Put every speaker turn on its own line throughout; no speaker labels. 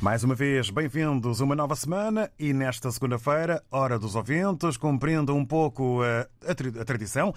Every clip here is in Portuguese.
Mais uma vez, bem-vindos a uma nova semana e nesta segunda-feira, Hora dos Ouvintes, cumprindo um pouco a, a, a, tradição,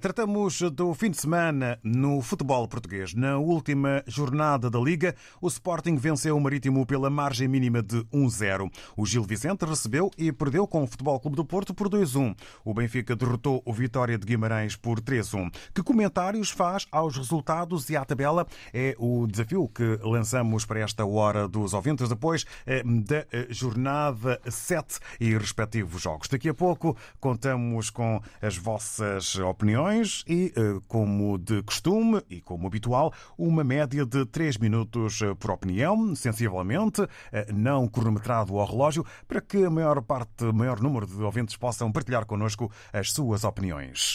tratamos do fim de semana no futebol português. Na última jornada da Liga, o Sporting venceu o Marítimo pela margem mínima de 1-0. O Gil Vicente recebeu e perdeu com o Futebol Clube do Porto por 2-1. O Benfica derrotou o Vitória de Guimarães por 3-1. Que comentários faz aos resultados e à tabela? É o desafio que lançamos para esta Hora dos Ouvintes depois eh, da eh, jornada 7 e respectivos jogos. Daqui a pouco contamos com as vossas opiniões e, eh, como de costume e como habitual, uma média de 3 minutos por opinião, sensivelmente, não cronometrado ao relógio, para que a maior parte, o maior número de ouvintes possam partilhar connosco as suas opiniões.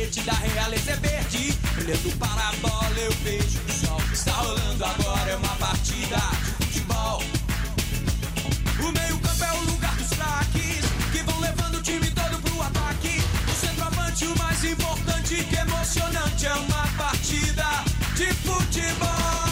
tapete da realeza é verde. Olhando para a bola, eu vejo o sol está rolando agora. É uma partida de futebol. O meio-campo é o lugar dos craques que vão levando o time todo pro ataque. O centroavante, o mais importante, que emocionante é uma partida de futebol.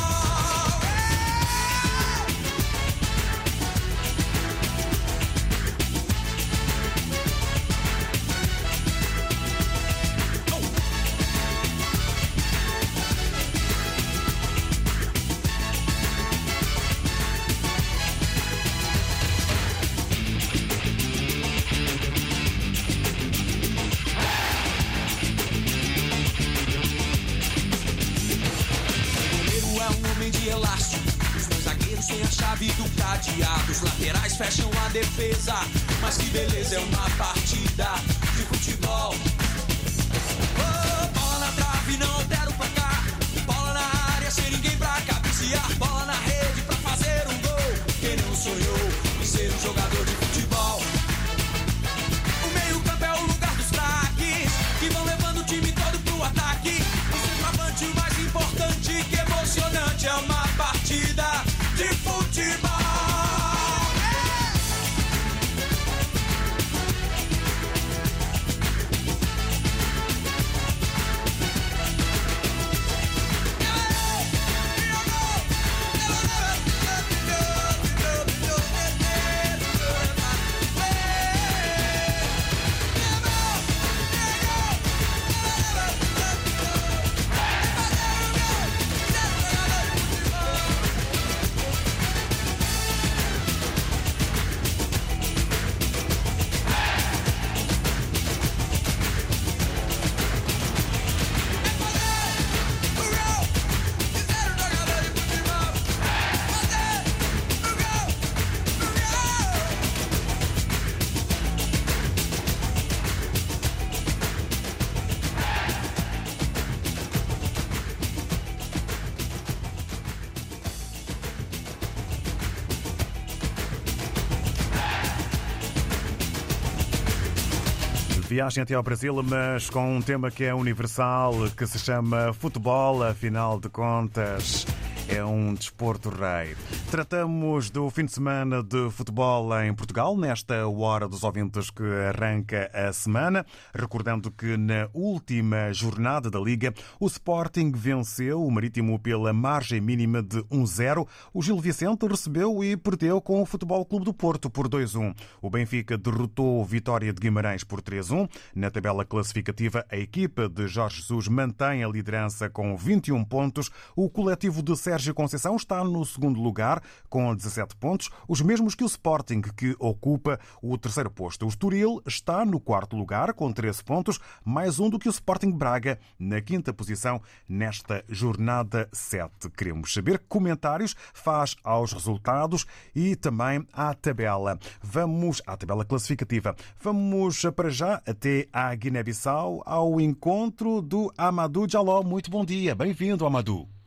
Viagem até ao Brasil, mas com um tema que é universal, que se chama futebol, afinal de contas é um desporto rei. Tratamos do fim de semana de futebol em Portugal, nesta hora dos ouvintes que arranca a semana. Recordando que na última jornada da Liga, o Sporting venceu o Marítimo pela margem mínima de 1-0. O Gil Vicente recebeu e perdeu com o Futebol Clube do Porto por 2-1. O Benfica derrotou o Vitória de Guimarães por 3-1. Na tabela classificativa, a equipa de Jorge Jesus mantém a liderança com 21 pontos. O coletivo de Sérgio Sérgio Conceição está no segundo lugar, com 17 pontos, os mesmos que o Sporting, que ocupa o terceiro posto. O Estoril está no quarto lugar, com 13 pontos, mais um do que o Sporting Braga, na quinta posição, nesta jornada 7. Queremos saber que comentários faz aos resultados e também à tabela. Vamos à tabela classificativa. Vamos para já até à Guiné-Bissau, ao encontro do Amadou Jaló. Muito bom dia, bem-vindo, Amadou.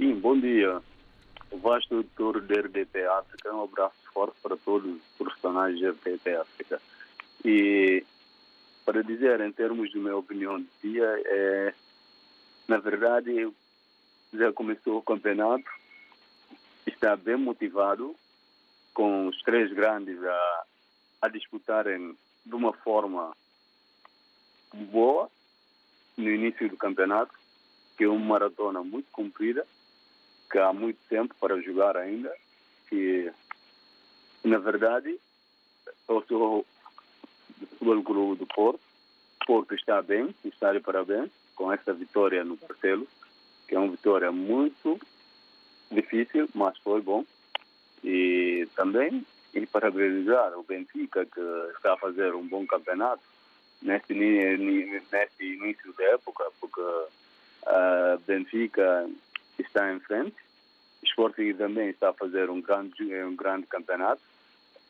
Sim, bom dia. O vasto auditor da RDP África, um abraço forte para todos os profissionais da RDP África. E para dizer, em termos de minha opinião do dia, é, na verdade, já começou o campeonato, está bem motivado, com os três grandes a, a disputarem de uma forma boa no início do campeonato, que é uma maratona muito comprida que há muito tempo para jogar ainda. E, na verdade, eu sou do Futebol Clube do Porto. Porto está bem, está de parabéns com essa vitória no Marcelo, que é uma vitória muito difícil, mas foi bom. E também e parabenizar o Benfica, que está a fazer um bom campeonato neste, neste início da época, porque a Benfica está em frente. O Sporting também está a fazer um grande, um grande campeonato,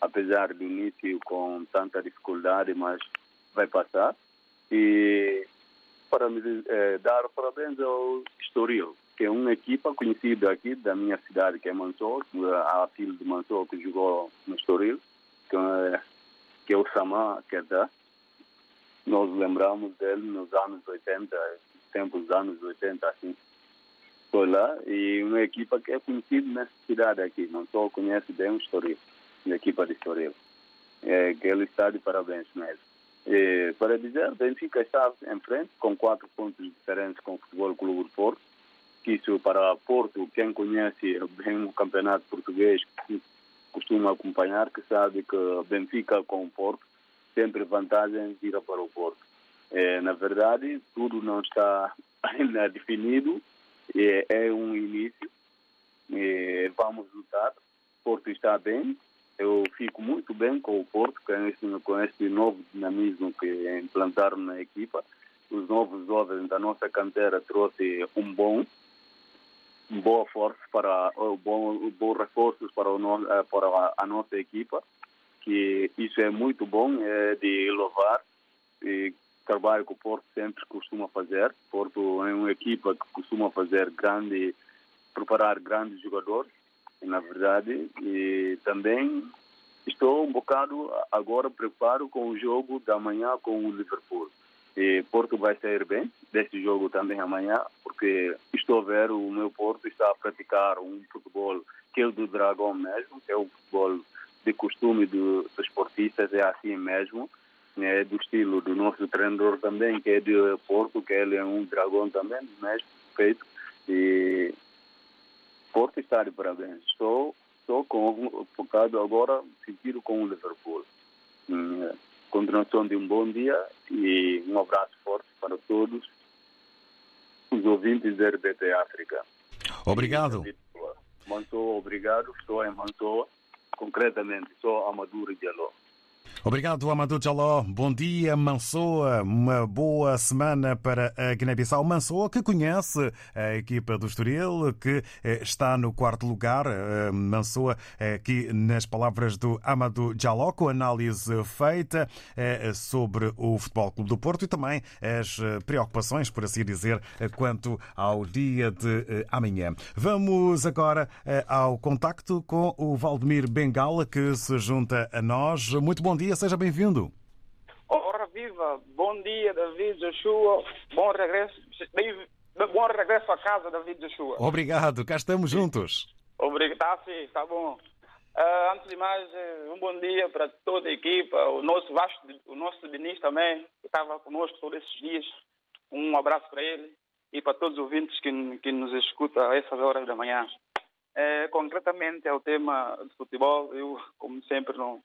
apesar do início com tanta dificuldade, mas vai passar. E para eh, dar parabéns ao Estoril, que é uma equipa conhecida aqui da minha cidade, que é Mansor, a filha de Mansor que jogou no Estoril, que é, que é o Samá Kedda. Nós lembramos dele nos anos 80, tempos dos anos 80, assim foi lá e uma equipa que é conhecida nessa cidade aqui, não só conhece bem o Estoril, a equipa de Estoril. É, que ele está de parabéns mesmo. E, para dizer, Benfica está em frente com quatro pontos diferentes com o Futebol Clube do Porto, isso para Porto, quem conhece bem o campeonato português, costuma acompanhar, que sabe que Benfica com o Porto sempre vantagem vira para o Porto. É, na verdade, tudo não está ainda definido, é, é um início. É, vamos lutar. Porto está bem. Eu fico muito bem com o Porto, com esse, com esse novo dinamismo que implantaram na equipa. Os novos jovens da nossa cantera trouxe um bom, boa força para bom, bom reforços para, o, para a nossa equipa. Que isso é muito bom, é de louvar. E trabalho que o Porto sempre costuma fazer. Porto é uma equipa que costuma fazer grande, preparar grandes jogadores, na verdade, e também estou um bocado agora preparo com o jogo da manhã com o Liverpool. E Porto vai sair bem deste jogo também amanhã, porque estou a ver o meu Porto está a praticar um futebol que é o do Dragão mesmo, que é o futebol de costume do, dos esportistas, é assim mesmo é do estilo do nosso treinador também, que é de Porto, que ele é um dragão também, mesmo feito. E Porto está de parabéns. Estou, estou com, focado agora, seguido com o Liverpool. Hum, é, continuação de um bom dia e um abraço forte para todos os ouvintes da RBT África.
Obrigado.
Mansoa, obrigado. Estou em Mansoa. Concretamente, sou Amaduro Diallo.
Obrigado, Amadou Jaló. Bom dia, Mansoa. Uma boa semana para a Guiné-Bissau. Mansoa, que conhece a equipa do Estoril, que eh, está no quarto lugar. Eh, Mansoa, eh, aqui nas palavras do Amadou Jaló, com análise feita sobre o Futebol Clube do Porto e também as preocupações, por assim dizer, quanto ao dia de amanhã. Vamos agora ao contacto com o Valdemir Bengala, que se junta a nós. Muito bom dia dia, seja bem-vindo.
viva! Bom dia, David Joshua. Bom regresso. Bom regresso a casa, David Joshua.
Obrigado, cá estamos juntos.
Obrigado, tá, sim, tá bom. Uh, antes de mais, um bom dia para toda a equipa, o nosso Vasco, o nosso Diniz também, que estava conosco todos esses dias. Um abraço para ele e para todos os ouvintes que, que nos escutam a essas horas da manhã. É, concretamente ao tema de futebol, eu, como sempre, não,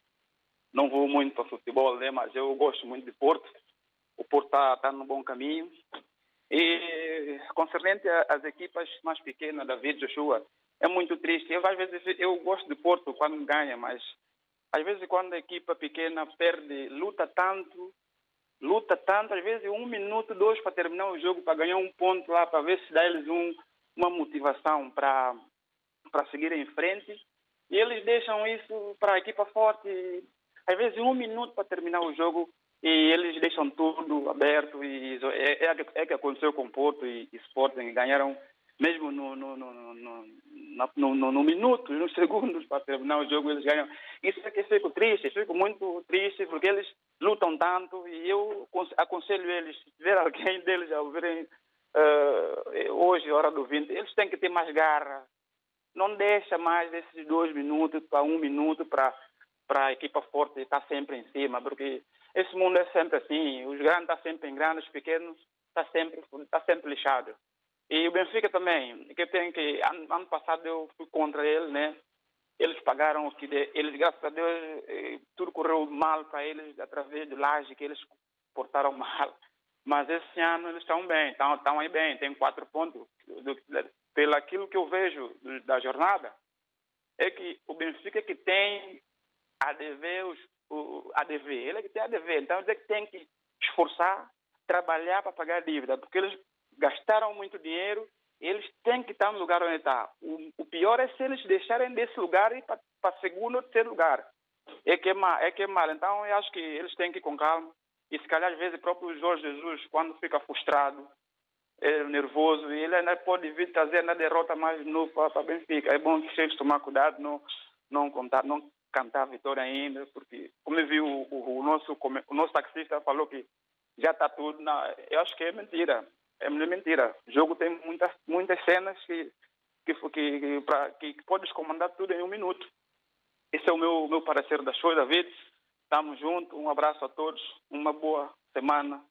não vou muito para futebol, né, mas eu gosto muito de Porto. O Porto está tá no bom caminho. E concernente às equipas mais pequenas, David Joshua, é muito triste. Eu, às vezes, eu gosto de Porto quando ganha, mas às vezes quando a equipa pequena perde, luta tanto, luta tanto, às vezes um minuto, dois para terminar o jogo, para ganhar um ponto lá, para ver se dá eles um, uma motivação para para seguir em frente. E eles deixam isso para a equipa forte, às vezes um minuto para terminar o jogo, e eles deixam tudo aberto. E é, é, é que aconteceu com Porto e, e Sporting, ganharam mesmo no, no, no, no, no, no minuto, nos segundos para terminar o jogo, eles ganham. Isso é que eu fico triste, fico muito triste, porque eles lutam tanto e eu aconselho eles, se tiver alguém deles a ouvirem uh, hoje, hora do 20, eles têm que ter mais garra. Não deixa mais desses dois minutos para um minuto para para a equipa forte estar sempre em cima, porque esse mundo é sempre assim, os grandes estão sempre em grandes, os pequenos está sempre, está sempre lixado. E o Benfica também, que tem que ano, ano passado eu fui contra eles, né? Eles pagaram o que de, eles graças a Deus eh, tudo correu mal para eles através de laje que eles portaram mal. Mas esse ano eles estão bem, estão, estão aí bem, tem quatro pontos. Do, pelo aquilo que eu vejo da jornada, é que o Benfica que tem a dever, os, o, a dever, ele é que tem a dever, então ele é que tem que esforçar, trabalhar para pagar a dívida, porque eles gastaram muito dinheiro, eles têm que estar no lugar onde está. O, o pior é se eles deixarem desse lugar e ir para segundo ou terceiro lugar. É que é, mal, é que é mal. Então, eu acho que eles têm que ir com calma. E se calhar, às vezes, o próprio Jorge Jesus, quando fica frustrado, é nervoso, ele ainda pode vir trazer na derrota mais novo para Benfica. É bom que eles tomar cuidado, não, não, contar, não cantar a vitória ainda, porque, como eu vi, o, o, o nosso, o nosso taxista falou que já está tudo. Na, eu acho que é mentira é mentira. O jogo tem muitas, muitas cenas que, que, que, pra, que, que podes comandar tudo em um minuto. Esse é o meu, meu parecer das coisas, David. Estamos juntos. Um abraço a todos. Uma boa semana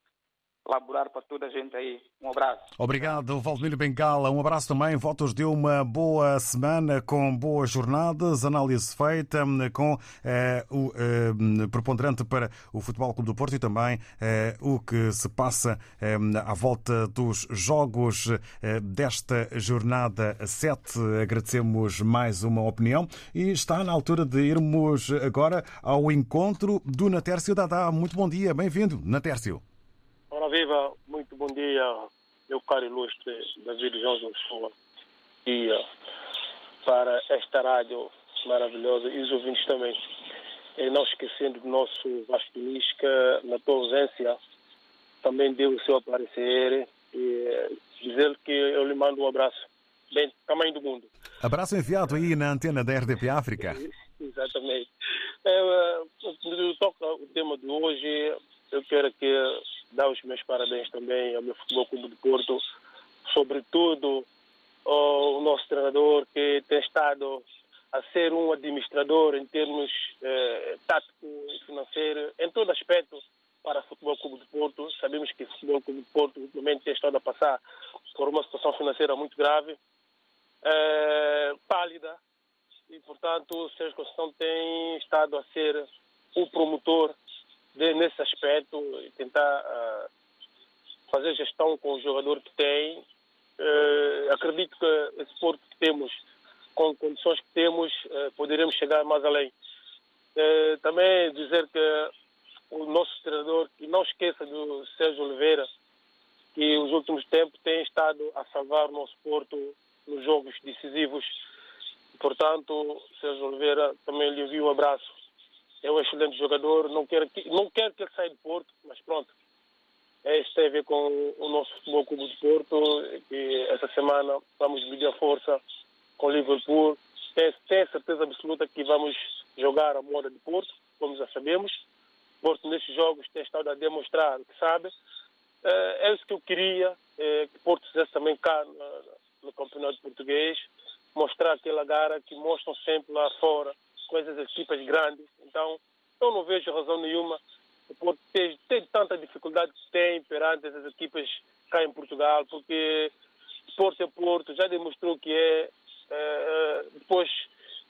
laborar para toda a gente aí. Um abraço.
Obrigado, Valdemiro Bengala. Um abraço também. Votos de uma boa semana com boas jornadas, análise feita com eh, o eh, preponderante para o Futebol Clube do Porto e também eh, o que se passa eh, à volta dos jogos eh, desta jornada 7. Agradecemos mais uma opinião e está na altura de irmos agora ao encontro do Natércio Dadá. Muito bom dia, bem-vindo, Natércio.
Ora viva, muito bom dia, meu caro ilustre David João Joshua. E para esta rádio maravilhosa e os ouvintes também. E não esquecendo do nosso Vasco que na tua ausência, também deu o seu aparecer e dizer que eu lhe mando um abraço. Bem, tamanho do mundo.
Abraço enviado aí na antena da RDP África.
Exatamente. É, toca o tema de hoje, eu quero que dar os meus parabéns também ao meu Futebol Clube de Porto, sobretudo ao nosso treinador que tem estado a ser um administrador em termos eh, tático e financeiro, em todo aspecto para o Futebol Clube de Porto. Sabemos que o Futebol Clube de Porto ultimamente tem estado a passar por uma situação financeira muito grave, eh, pálida, e portanto o Sérgio Conceição tem estado a ser o promotor de, nesse aspecto e tentar uh, fazer gestão com o jogador que tem. Uh, acredito que esse Porto que temos, com condições que temos, uh, poderemos chegar mais além. também dizer que o nosso treinador, que não esqueça do Sérgio Oliveira, que nos últimos tempos tem estado a salvar o nosso Porto nos jogos decisivos. Portanto, Sérgio Oliveira, também lhe envio um abraço é um excelente jogador, não quero que, não quero que ele saia de Porto, mas pronto. É, tem a ver com o nosso Futebol Clube de Porto, que essa semana vamos medir a força com o Liverpool. Tenho, tenho certeza absoluta que vamos jogar a moda de Porto, como já sabemos. Porto nestes jogos tem estado a demonstrar que sabe. É isso que eu queria, é, que Porto fizesse também cá no, no campeonato português, mostrar aquela gara que mostram sempre lá fora, com essas equipas grandes. Então, eu não vejo razão nenhuma o Porto ter, ter tanta dificuldade que tem perante essas equipas cá em Portugal, porque Porto é Porto, já demonstrou que é, é depois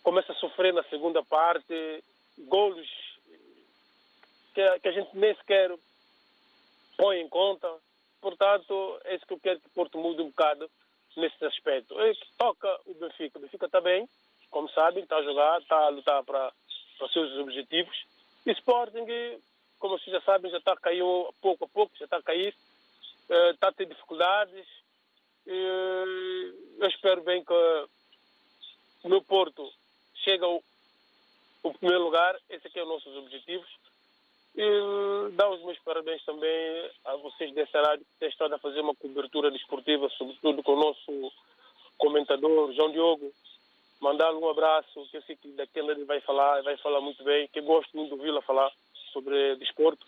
começa a sofrer na segunda parte, golos que, que a gente nem sequer põe em conta. Portanto, é isso que eu quero que Porto mude um bocado nesse aspecto. É que toca o Benfica. O Benfica está bem, como sabem, está a jogar, está a lutar para, para os seus objetivos. E Sporting, como vocês já sabem, já está a cair pouco a pouco, já está a cair, eh, está a ter dificuldades. Eu espero bem que o meu Porto chegue ao, ao primeiro lugar. Esse aqui é o nossos objetivos. E dar os meus parabéns também a vocês dessa rádio que têm estado a fazer uma cobertura desportiva, sobretudo com o nosso comentador, João Diogo. Mandar-lhe um abraço, que eu sei que daquele ele vai falar, vai falar muito bem, que eu gosto muito de ouvi-lo falar sobre desporto.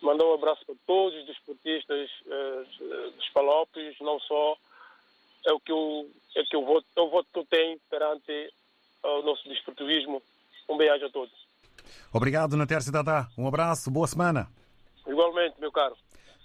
Mandar um abraço para todos os desportistas eh, dos Palopes, não só. É o que eu, é que eu voto, é o voto que eu tenho perante o nosso desportivismo. Um beijo a todos.
Obrigado, Natércio Dadá. Um abraço, boa semana.
Igualmente, meu caro.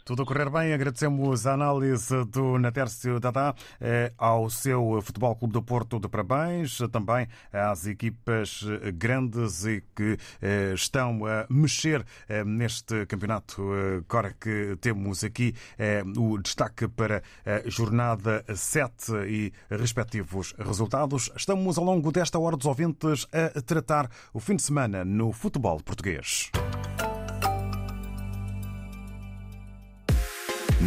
Tudo a correr bem, agradecemos a análise do Natércio Dadá eh, ao seu Futebol Clube do Porto de parabéns, também às equipas grandes e que eh, estão a mexer eh, neste campeonato. Agora que temos aqui o destaque para a jornada 7 e respectivos resultados, estamos ao longo desta hora dos ouvintes a tratar o fim de semana no futebol português.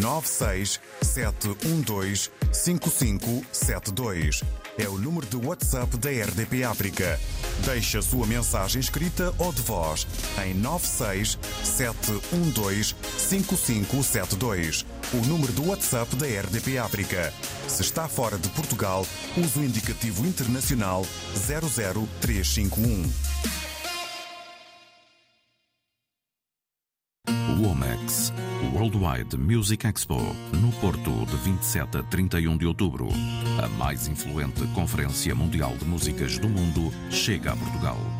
967125572. É o número de WhatsApp da RDP África. Deixe a sua mensagem escrita ou de voz em 967125572. O número do WhatsApp da RDP África. Se está fora de Portugal, use o indicativo internacional 00351.
Womex, Worldwide Music Expo, no Porto, de 27 a 31 de outubro. A mais influente conferência mundial de músicas do mundo chega a Portugal.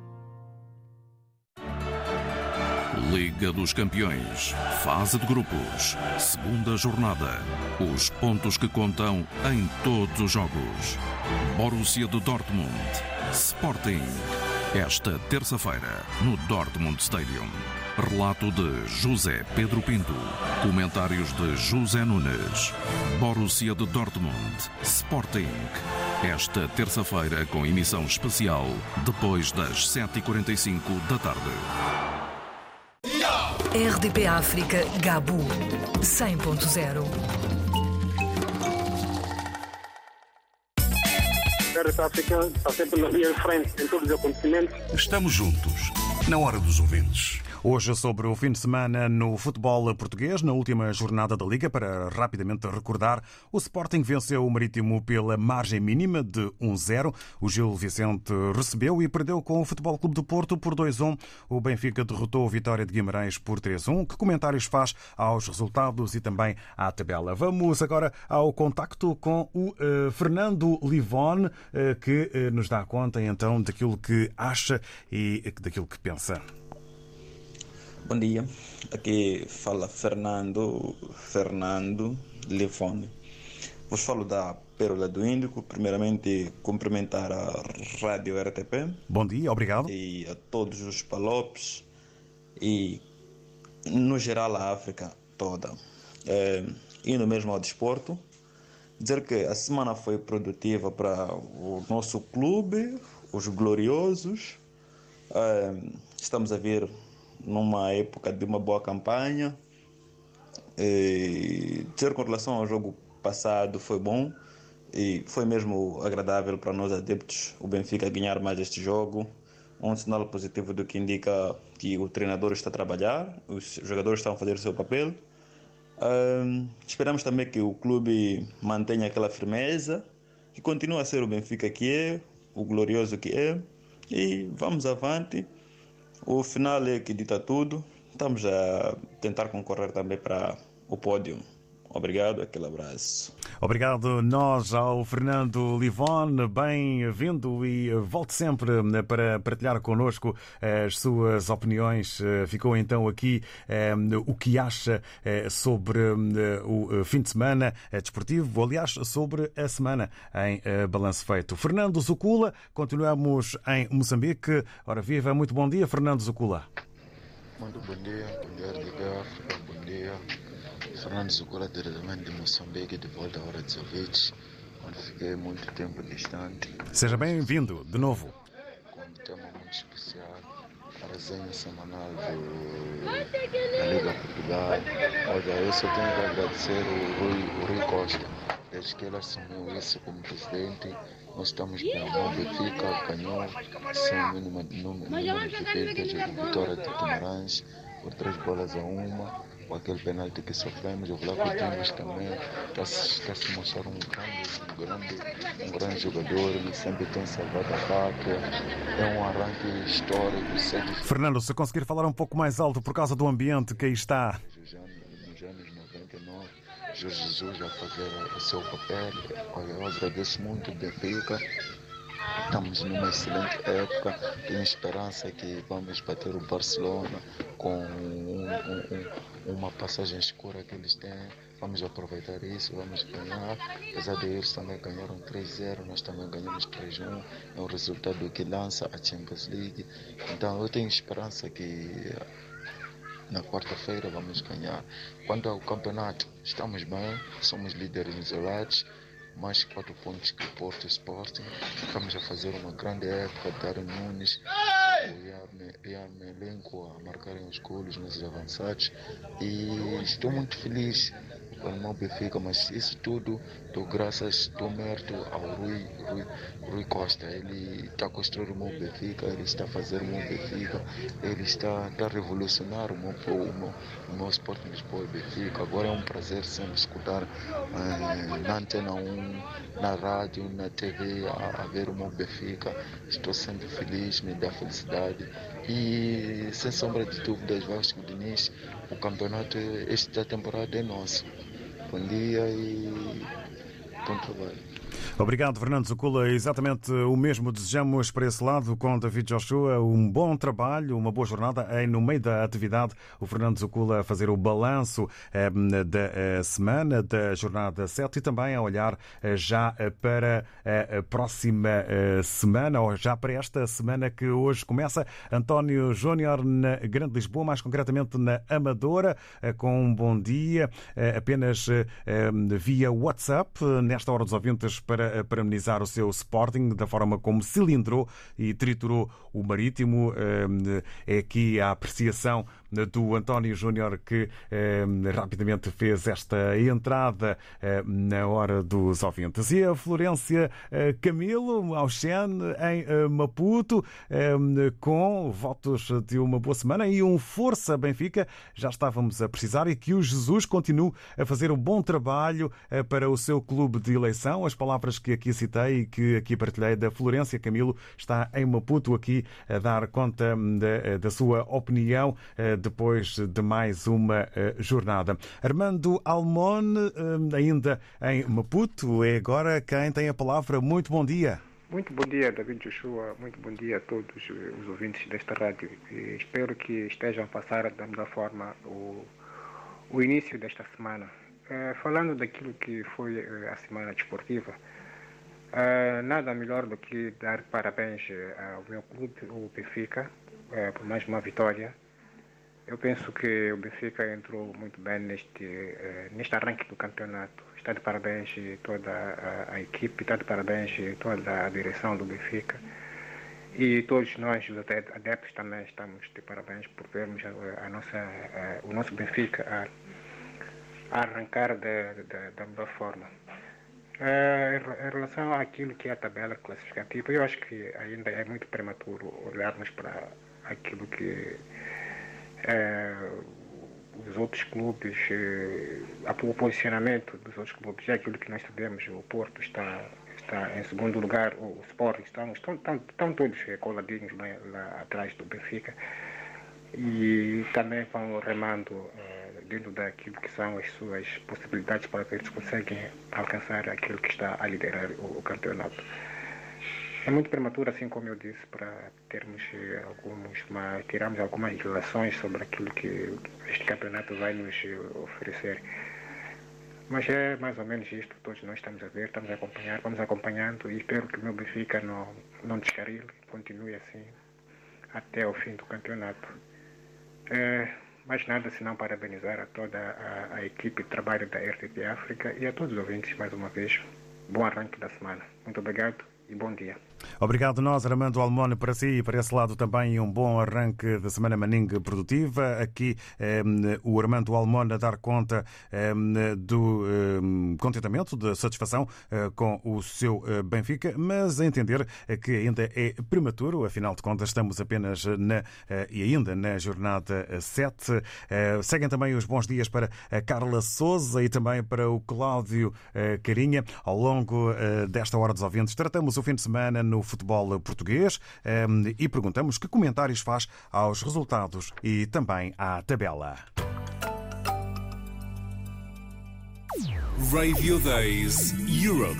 Liga dos Campeões, fase de grupos, segunda jornada. Os pontos que contam em todos os jogos. Borussia de Dortmund, Sporting. Esta terça-feira, no Dortmund Stadium. Relato de José Pedro Pinto. Comentários de José Nunes. Borussia de Dortmund, Sporting. Esta terça-feira, com emissão especial, depois das 7h45 da tarde.
RDP África Gabu 100.0
RDP África está sempre na linha de frente em todos os acontecimentos.
Estamos juntos, na hora dos ouvintes.
Hoje sobre o fim de semana no futebol português, na última jornada da Liga, para rapidamente recordar, o Sporting venceu o Marítimo pela margem mínima de 1-0. O Gil Vicente recebeu e perdeu com o Futebol Clube do Porto por 2-1. O Benfica derrotou o Vitória de Guimarães por 3-1. Que comentários faz aos resultados e também à tabela? Vamos agora ao contacto com o uh, Fernando Livone, uh, que uh, nos dá conta então daquilo que acha e daquilo que pensa.
Bom dia, aqui fala Fernando, Fernando Lefone. Vos falo da Pérola do Índico. Primeiramente, cumprimentar a Rádio RTP.
Bom dia, obrigado.
E a todos os palopes e, no geral, a África toda. É, indo mesmo ao desporto, dizer que a semana foi produtiva para o nosso clube, os gloriosos. É, estamos a ver numa época de uma boa campanha. E, dizer com relação ao jogo passado foi bom. E foi mesmo agradável para nós adeptos o Benfica ganhar mais este jogo. Um sinal positivo do que indica que o treinador está a trabalhar, os jogadores estão a fazer o seu papel. Um, esperamos também que o clube mantenha aquela firmeza, que continue a ser o Benfica que é, o glorioso que é. E vamos avante. O final é que dita tudo. Estamos a tentar concorrer também para o pódio. Obrigado, aquele abraço.
Obrigado nós ao Fernando Livon, bem-vindo e volte sempre para partilhar connosco as suas opiniões. Ficou então aqui o que acha sobre o fim de semana desportivo, aliás, sobre a semana em balanço feito. Fernando Zucula, continuamos em Moçambique. Ora viva, muito bom dia, Fernando Zucula.
Muito bom dia, bom dia, bom dia. Fernando Zucula, diretamente de Moçambique, de volta à hora 18, onde fiquei muito tempo distante.
Seja bem-vindo de novo.
Com um tema muito especial, a resenha semanal do, da Liga Portugal. Olha, eu só tenho que agradecer o Rui, o Rui Costa, desde que ele assumiu isso como presidente. Nós estamos bem. O Benfica ganhou sem mínimo número de vitória de Guimarães por três bolas a uma com aquele penalti que sofremos, o Vlaco Dimas também está, está se mostrar um grande, um grande, um grande jogador, ele sempre tem salvado a pátria, é um arranque histórico. Segue...
Fernando, se conseguir falar um pouco mais alto por causa do ambiente que aí está.
Nos anos 99, Jorge Jesus a fazer o seu papel, eu agradeço muito o Benfica, Estamos numa excelente época, tenho esperança que vamos bater o Barcelona com um, um, uma passagem escura que eles têm. Vamos aproveitar isso, vamos ganhar. Apesar de eles também ganharam 3-0, nós também ganhamos 3-1. É um resultado que lança a Champions League. Então eu tenho esperança que na quarta-feira vamos ganhar. Quanto ao campeonato, estamos bem, somos líderes isolados mais quatro pontos que o Porto Sporting. Estamos a fazer uma grande época, Darren Nunes, o Ian Melenco a marcarem os golos nos avançados e estou muito feliz pelo meu Benfica, mas isso tudo dou graças, dou mérito ao Rui, Rui, Rui Costa. Ele está a construir o meu Benfica, ele está fazer o meu Benfica, ele está, está a revolucionar o meu, o meu, o meu esporte Lisboa e Benfica. Agora é um prazer sempre escutar eh, na Antena 1, na rádio, na TV, a, a ver o meu Benfica. Estou sempre feliz, me dá felicidade. E sem sombra de dúvidas, Vasco Diniz, o campeonato esta temporada é nosso. Bom dia e bom trabalho.
Obrigado, Fernando Zucula. Exatamente o mesmo desejamos para esse lado com David Joshua. Um bom trabalho, uma boa jornada. Em, no meio da atividade, o Fernando Zucula a fazer o balanço eh, da eh, semana, da jornada 7 e também a olhar eh, já para a próxima semana, ou já para esta semana que hoje começa. António Júnior na Grande Lisboa, mais concretamente na Amadora, com um bom dia, apenas via WhatsApp, nesta hora dos ouvintes para parabenizar o seu Sporting da forma como cilindrou e triturou o Marítimo. É aqui a apreciação do António Júnior que eh, rapidamente fez esta entrada eh, na hora dos ouvintes. E a Florência eh, Camilo Auxene em Maputo com votos de uma boa semana e um Força Benfica. Já estávamos a precisar e que o Jesus continue a fazer um bom trabalho para o seu clube de eleição. As palavras que aqui citei e que aqui partilhei da Florência Camilo está em Maputo aqui a dar conta da, da sua opinião depois de mais uma eh, jornada. Armando Almone, eh, ainda em Maputo, é agora quem tem a palavra. Muito bom dia.
Muito bom dia, David Joshua. Muito bom dia a todos os ouvintes desta rádio. E espero que estejam a passar da melhor forma o, o início desta semana. Uh, falando daquilo que foi a semana desportiva, uh, nada melhor do que dar parabéns ao meu clube, o Benfica, por mais uma vitória. Eu penso que o Benfica entrou muito bem neste, uh, neste arranque do campeonato. Está de parabéns toda a, a, equipe, está de parabéns toda a direção do Benfica. E todos nós, os adeptos, também estamos de parabéns por vermos a, a nossa, a, o nosso Benfica a, arrancar da, melhor forma. Eh, em relação àquilo que é a tabela classificativa, eu acho que ainda é muito prematuro olharmos para aquilo que eh, os outros clubes, eh, o posicionamento dos outros clubes, é aquilo que nós sabemos, o Porto está, está em segundo lugar, o Sport estão, estão, estão, todos coladinhos lá, lá atrás do Benfica e também vão remando dentro daquilo que são as suas possibilidades para ver se conseguem alcançar aquilo que está a liderar o, o campeonato. É muito prematuro, assim como eu disse, para termos eh, alguns, tirarmos algumas relações sobre aquilo que este campeonato vai nos eh, oferecer. Mas é mais ou menos isto, todos nós estamos a ver, estamos a acompanhar, vamos acompanhando e espero que o meu Benfica não, não descarrile, continue assim até o fim do campeonato. É, mais nada senão parabenizar a toda a, a, equipe de trabalho da RTP África e a todos os ouvintes mais uma vez. Bom arranque da semana. Muito obrigado e bom dia.
Obrigado nós, Armando Almone, para si e para esse lado também um bom arranque da Semana Maningue Produtiva. Aqui eh, o Armando Almone a dar conta eh, do eh, contentamento, da satisfação com o seu Benfica, mas a entender que ainda é prematuro, afinal de contas estamos apenas na, e ainda na jornada 7. Seguem também os bons dias para a Carla Souza e também para o Cláudio Carinha. Ao longo desta Hora dos Ouvintes, tratamos o fim de semana no futebol português ehm, e perguntamos que comentários faz aos resultados e também à tabela.
Radio Days Europe.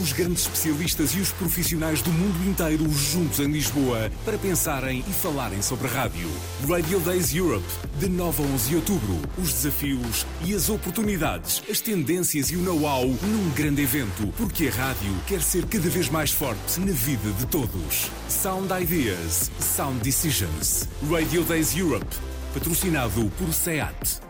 Os grandes especialistas e os profissionais do mundo inteiro juntos em Lisboa para pensarem e falarem sobre rádio. Radio Days Europe, de 9 a 11 de outubro. Os desafios e as oportunidades, as tendências e o know-how num grande evento, porque a rádio quer ser cada vez mais forte na vida de todos. Sound Ideas, Sound Decisions. Radio Days Europe, patrocinado por SEAT.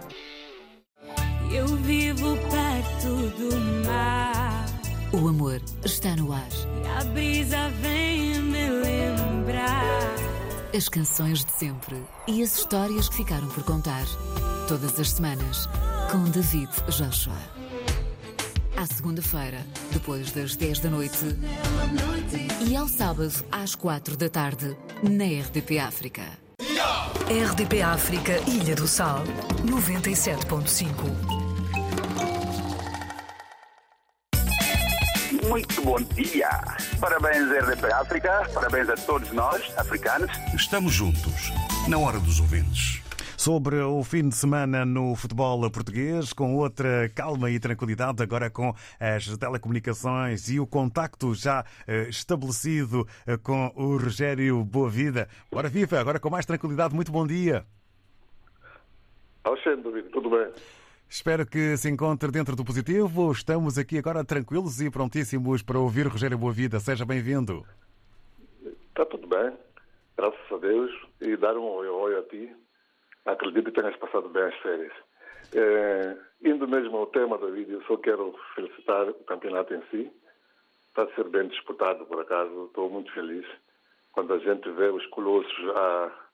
Eu vivo perto do mar.
O amor está no ar.
E a brisa vem me lembrar.
As canções de sempre e as histórias que ficaram por contar. Todas as semanas, com David Joshua. À segunda-feira, depois das 10 da noite. E ao sábado, às 4 da tarde, na RDP África.
RDP África, Ilha do Sal, 97.5.
Muito bom dia. Parabéns, RDP África. Parabéns a todos nós, africanos.
Estamos juntos, na hora dos ouvintes.
Sobre o fim de semana no futebol português, com outra calma e tranquilidade, agora com as telecomunicações e o contacto já eh, estabelecido eh, com o Rogério Boavida. Ora viva, agora com mais tranquilidade, muito bom dia.
Alexandre, tudo bem?
Espero que se encontre dentro do positivo. Estamos aqui agora tranquilos e prontíssimos para ouvir Rogério Boavida. Seja bem-vindo.
Está tudo bem, graças a Deus. E dar um oi a ti. Acredito que tenhas passado bem as férias. É, indo mesmo ao tema da vídeo, só quero felicitar o campeonato em si. Está a ser bem disputado, por acaso. Estou muito feliz quando a gente vê os colossos a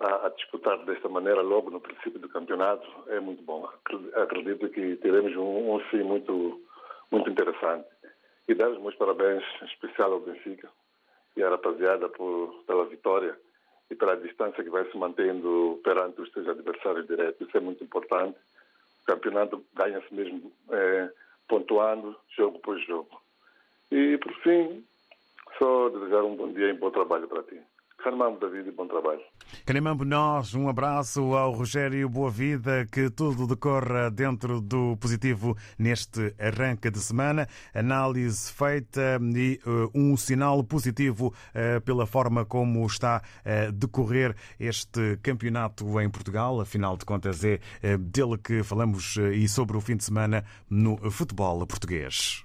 a, a, disputar desta maneira logo no princípio do campeonato é muito bom. Acredito que teremos um, um fim muito, muito interessante. E dar os meus parabéns em especial ao Benfica e à rapaziada por, pela vitória e pela distância que vai se mantendo perante os seus adversários diretos. Isso é muito importante. O campeonato ganha-se mesmo é, pontuando jogo por jogo. E, por fim, só desejar um bom dia e um bom trabalho para ti. Canimambo, David, bom trabalho.
Canimambo, nós, um abraço ao Rogério Boa Vida, que tudo decorra dentro do positivo neste arranque de semana. Análise feita e uh, um sinal positivo uh, pela forma como está a decorrer este campeonato em Portugal. Afinal de contas, é uh, dele que falamos e sobre o fim de semana no futebol português.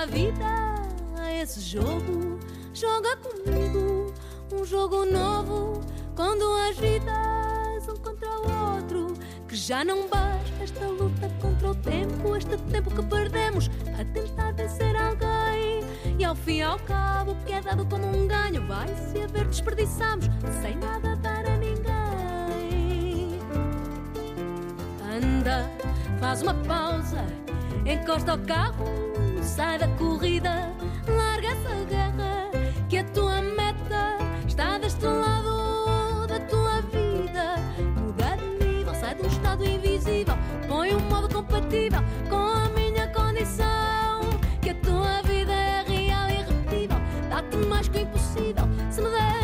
A vida a esse jogo. Joga comigo um jogo novo. Quando as vidas um contra o outro que já não basta esta luta contra o tempo, este tempo que perdemos a tentar vencer alguém. E ao fim e ao cabo, o que é dado como um ganho vai se haver desperdiçamos sem nada dar a ninguém. Anda, faz uma pausa, encosta o carro, sai da corrida, larga essa guerra que a tua meta está deste lado da tua vida. Muda de nível, sai de um estado invisível, põe um modo compatível com a minha condição. Que a tua vida é real e irrepetível, dá-te mais que o impossível se me des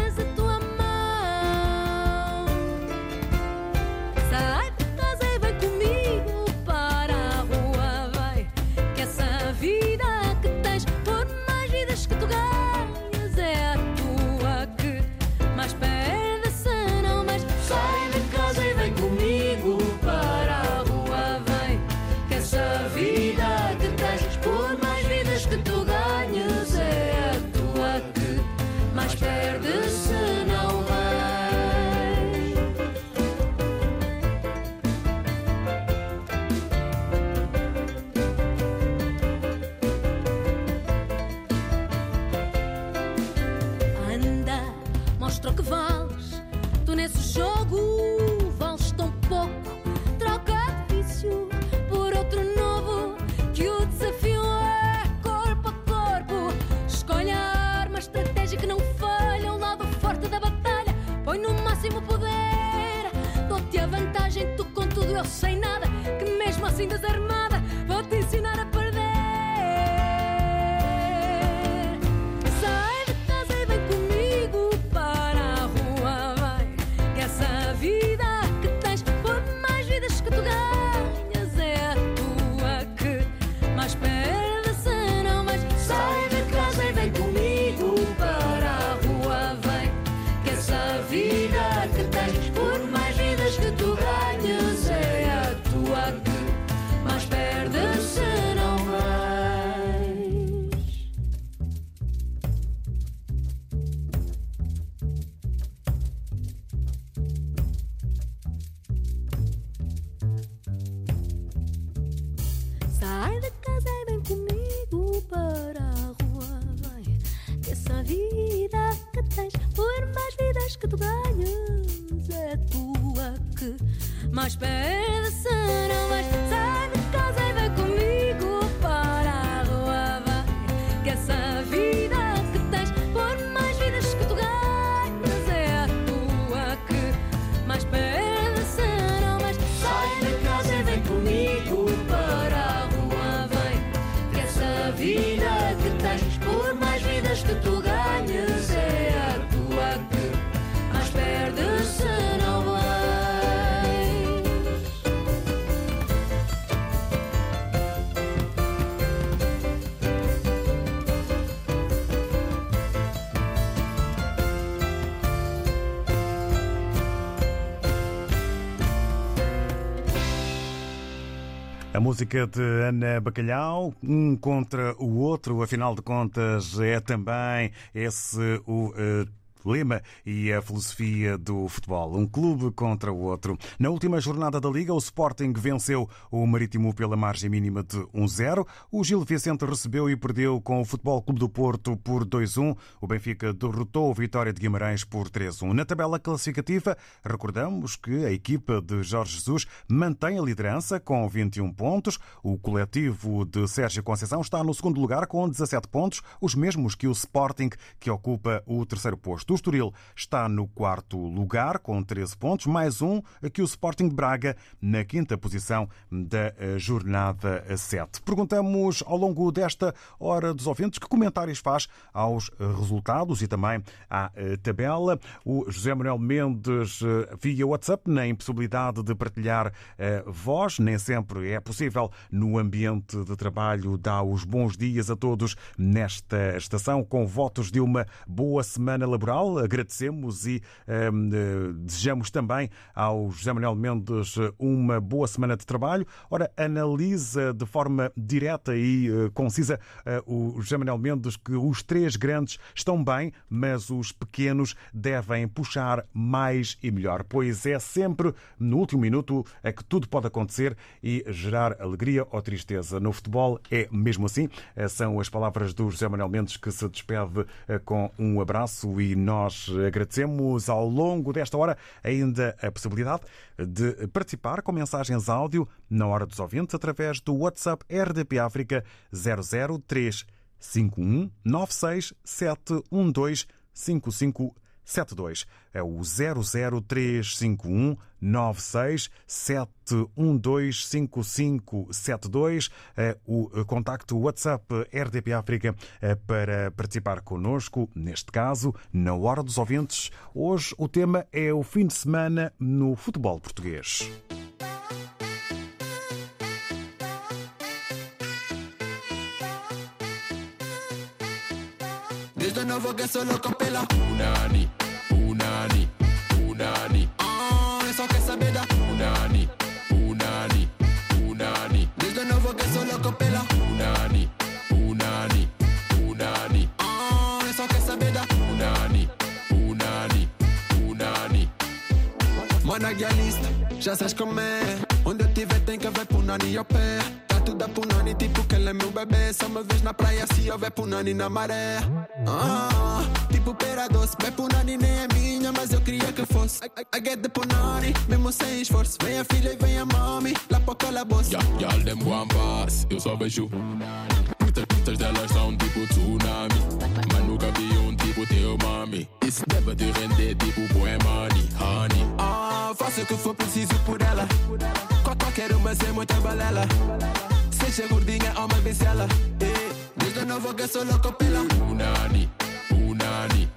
música de Ana Bacalhau, um contra o outro, afinal de contas, é também esse o. eh, lema e a filosofia do futebol. Um clube contra o outro. Na última jornada da Liga, o Sporting venceu o Marítimo pela margem mínima de 1-0. O Gil Vicente recebeu e perdeu com o Futebol Clube do Porto por 2-1. O Benfica derrotou o Vitória de Guimarães por 3-1. Na tabela classificativa, recordamos que a equipa de Jorge Jesus mantém a liderança com 21 pontos. O coletivo de Sérgio Conceição está no segundo lugar com 17 pontos, os mesmos que o Sporting, que ocupa o terceiro posto. O Estoril está no quarto lugar com 13 pontos, mais um que o Sporting de Braga na quinta posição da eh, jornada 7. Perguntamos ao longo desta hora dos ouvintes que comentários faz aos eh, resultados e também à eh, tabela. O José Manuel Mendes via WhatsApp na impossibilidade de partilhar voz, nem sempre é possível no ambiente de trabalho. Dá os bons dias a todos nesta estação com votos de uma boa semana laboral. Agradecemos e eh, desejamos também ao José Manuel Mendes uma boa semana de trabalho. Ora, analisa de forma direta e eh, concisa eh, o José Manuel Mendes que os três grandes estão bem, mas os pequenos devem puxar mais e melhor, pois é sempre no último minuto é que tudo pode acontecer e gerar alegria ou tristeza. No futebol é mesmo assim. São as palavras do José Manuel Mendes que se despede com um abraço e nós agradecemos ao longo desta hora ainda a possibilidade de participar com mensagens áudio na hora dos ouvintes através do WhatsApp RDP África 00351 96712 5572. É o 00351 967125572. É o contacto WhatsApp RDP África é, para participar connosco, neste caso, na Hora dos Ouvintes. Hoje o tema é o fim de semana no futebol português.
Desde novo que solo copela Unani, unani, unani. Ah, eso que sabe da Unani, unani, unani. Desde novo que solo copela Unani, unani, unani. Ah, eso que sabe da Unani, unani, unani. Mano idealista, já sabes como é Onde eu tiver tem que haver punani ao pé A punani, tipo que ele é meu bebê. Só uma vez na praia se houver punani na maré. Ah, Tipo pera doce, bem punani nem é minha Mas eu queria que fosse. I, I, I get the punani, mesmo sem esforço. Vem a filha e vem a mami, lá para calabouço
Ya, y'all them one pass, eu só vejo Muitas, muitas delas são tipo tsunami. Mas nunca vi um tipo teu mami. Isso deve te render tipo boé money, honey.
Ah, faço o que for preciso por ela. Qual- Qualquer uma sem muita balela Seja gordinha ou uma bicela Eh, Desde novo que sou louco pela
Unani, unani, unani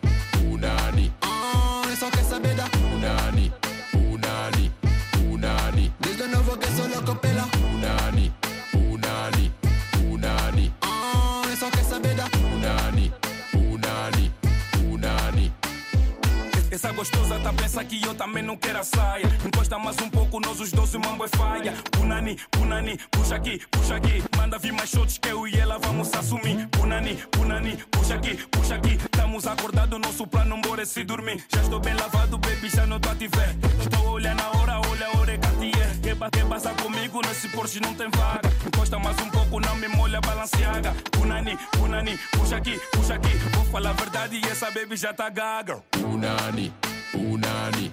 gostosa tá pensa que eu também não quero a saia. Encosta mais um pouco, nós os dois, o mambo é falha. Punani, punani, puxa aqui, puxa aqui. Manda vir mais shots que eu e ela vamos assumir. Punani, punani, puxa aqui, puxa aqui. Estamos acordados, nosso plano embora é se dormir. Já estou bem lavado, baby, já não tô a te ver. Estou a olhar na hora, olha a hora é Cartier. Quer, ba- quer passar comigo nesse Porsche não tem vaga. Encosta mais um pouco, não me molha, balanceaga. Punani, punani, puxa aqui, puxa aqui. Vou falar a verdade e essa baby já tá gaga.
Unani, unani,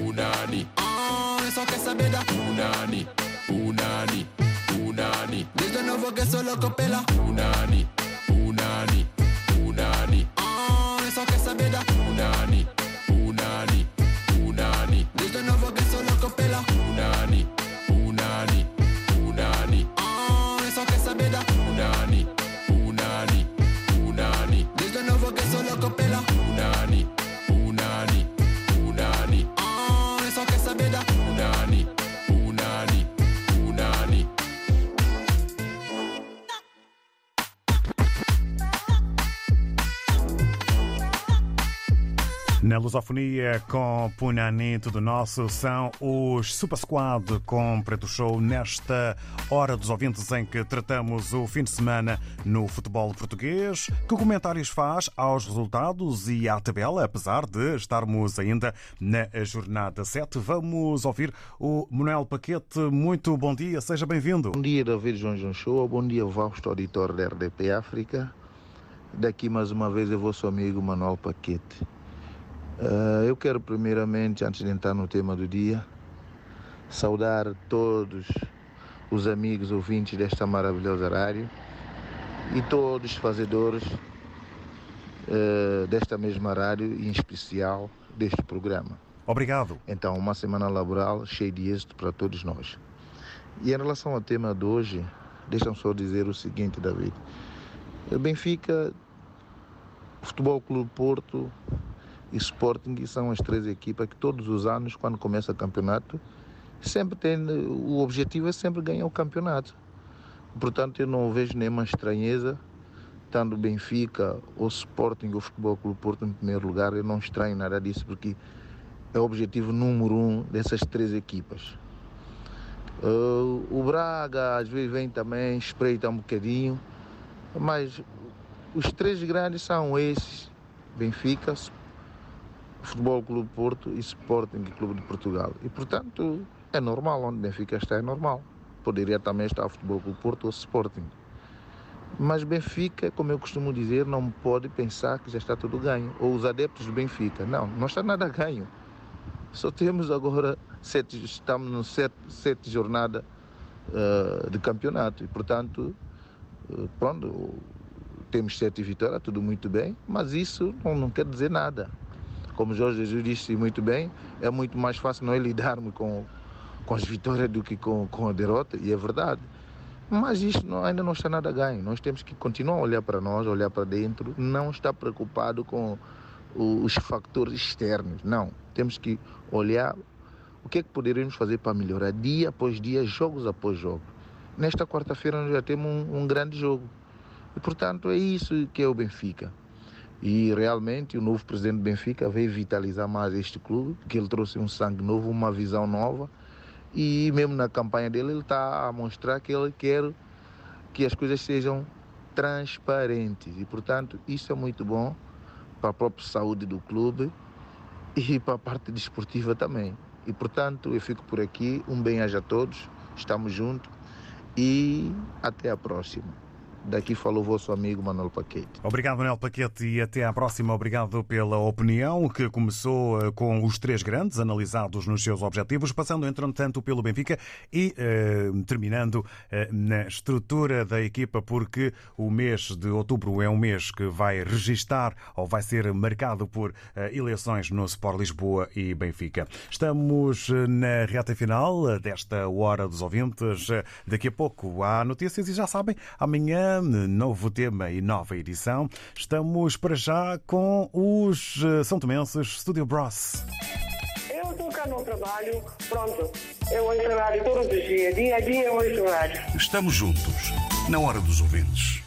unani.
Ah, só quer saber da
Unani, unani, unani.
Desde novo que sou louco pela
Unani, unani, unani.
Ah, só quer saber da
Unani, unani, unani.
Desde novo que sou louco pela
Unani, unani, unani.
Ah, só quer saber da
Unani, unani, unani.
Desde novo que sou louco pela
unani,
lusofonia com Punani, tudo nosso, são os Super Squad com Preto Show nesta hora dos ouvintes em que tratamos o fim de semana no futebol português. Que comentários faz aos resultados e à tabela, apesar de estarmos ainda na jornada 7? Vamos ouvir o Manuel Paquete. Muito bom dia, seja bem-vindo.
Bom dia, David João João Show. Bom dia, vasto auditor da RDP África. Daqui mais uma vez é vosso amigo Manuel Paquete. Eh, eu quero primeiramente, antes de entrar no tema do dia, saudar todos os amigos ouvintes desta maravilhosa rádio e todos os fazedores eh, desta mesma rádio e em especial deste programa.
Obrigado.
Então, uma semana laboral cheia de êxito para todos nós. E em relação ao tema de hoje, deixa-me só dizer o seguinte, David. O Benfica, Futebol Clube Porto e Sporting são as três equipas que todos os anos, quando começa o campeonato, sempre tem, o objetivo é sempre ganhar o campeonato. Portanto, eu não vejo nenhuma estranheza tanto Benfica, ou Sporting, ou Futebol Clube Porto em primeiro lugar, eu não estranho nada disso, porque é o objetivo número um dessas três equipas. Uh, o Braga às vezes vem também, espreita um bocadinho, mas os três grandes são esses: Benfica, Futebol Clube Porto e Sporting Clube de Portugal. E portanto é normal, onde Benfica está é normal. Poderia também estar Futebol Clube Porto ou Sporting. Mas Benfica, como eu costumo dizer, não pode pensar que já está tudo ganho. Ou os adeptos do Benfica. Não, não está nada ganho. Só temos agora sete, estamos no sete, sete jornada uh, de campeonato. E portanto, uh, pronto, temos sete vitórias, tudo muito bem, mas isso não, não quer dizer nada. Como Jorge Jesus disse muito bem, é muito mais fácil nós lidarmos com, com as vitórias do que com, com a derrota, e é verdade. Mas isto não, ainda não está nada ganho. Nós temos que continuar a olhar para nós, olhar para dentro, não estar preocupado com os factores externos. Não. Temos que olhar o que é que poderíamos fazer para melhorar dia após dia, jogos após jogos. Nesta quarta-feira nós já temos um, um grande jogo. E, portanto, é isso que é o Benfica. E realmente o novo presidente do Benfica veio vitalizar mais este clube, porque ele trouxe um sangue novo, uma visão nova. E mesmo na campanha dele, ele está a mostrar que ele quer que as coisas sejam transparentes. E, portanto, isso é muito bom para a própria saúde do clube e para a parte desportiva também. E, portanto, eu fico por aqui. Um bem-aja a todos. Estamos juntos e até a próxima. Daqui falou o vosso amigo Manuel Paquete.
Obrigado, Manuel Paquete, e até à próxima. Obrigado pela opinião que começou eh, com os três grandes analisados nos seus objetivos, passando, entretanto, pelo Benfica e eh, terminando eh, na estrutura da equipa, porque o mês de outubro é um mês que vai registar ou vai ser marcado por eh, eleições no Sport Lisboa e Benfica. Estamos eh, na reta final desta Hora dos Ouvintes. Daqui a pouco há notícias e já sabem, amanhã novo tema e nova edição. Estamos para já com os eh, São Tomenses Studio Bros.
Eu estou cá no trabalho, pronto. Eu ouço rádio todos os dias, dia a dia eu ouço rádio.
Estamos juntos, na hora dos ouvintes.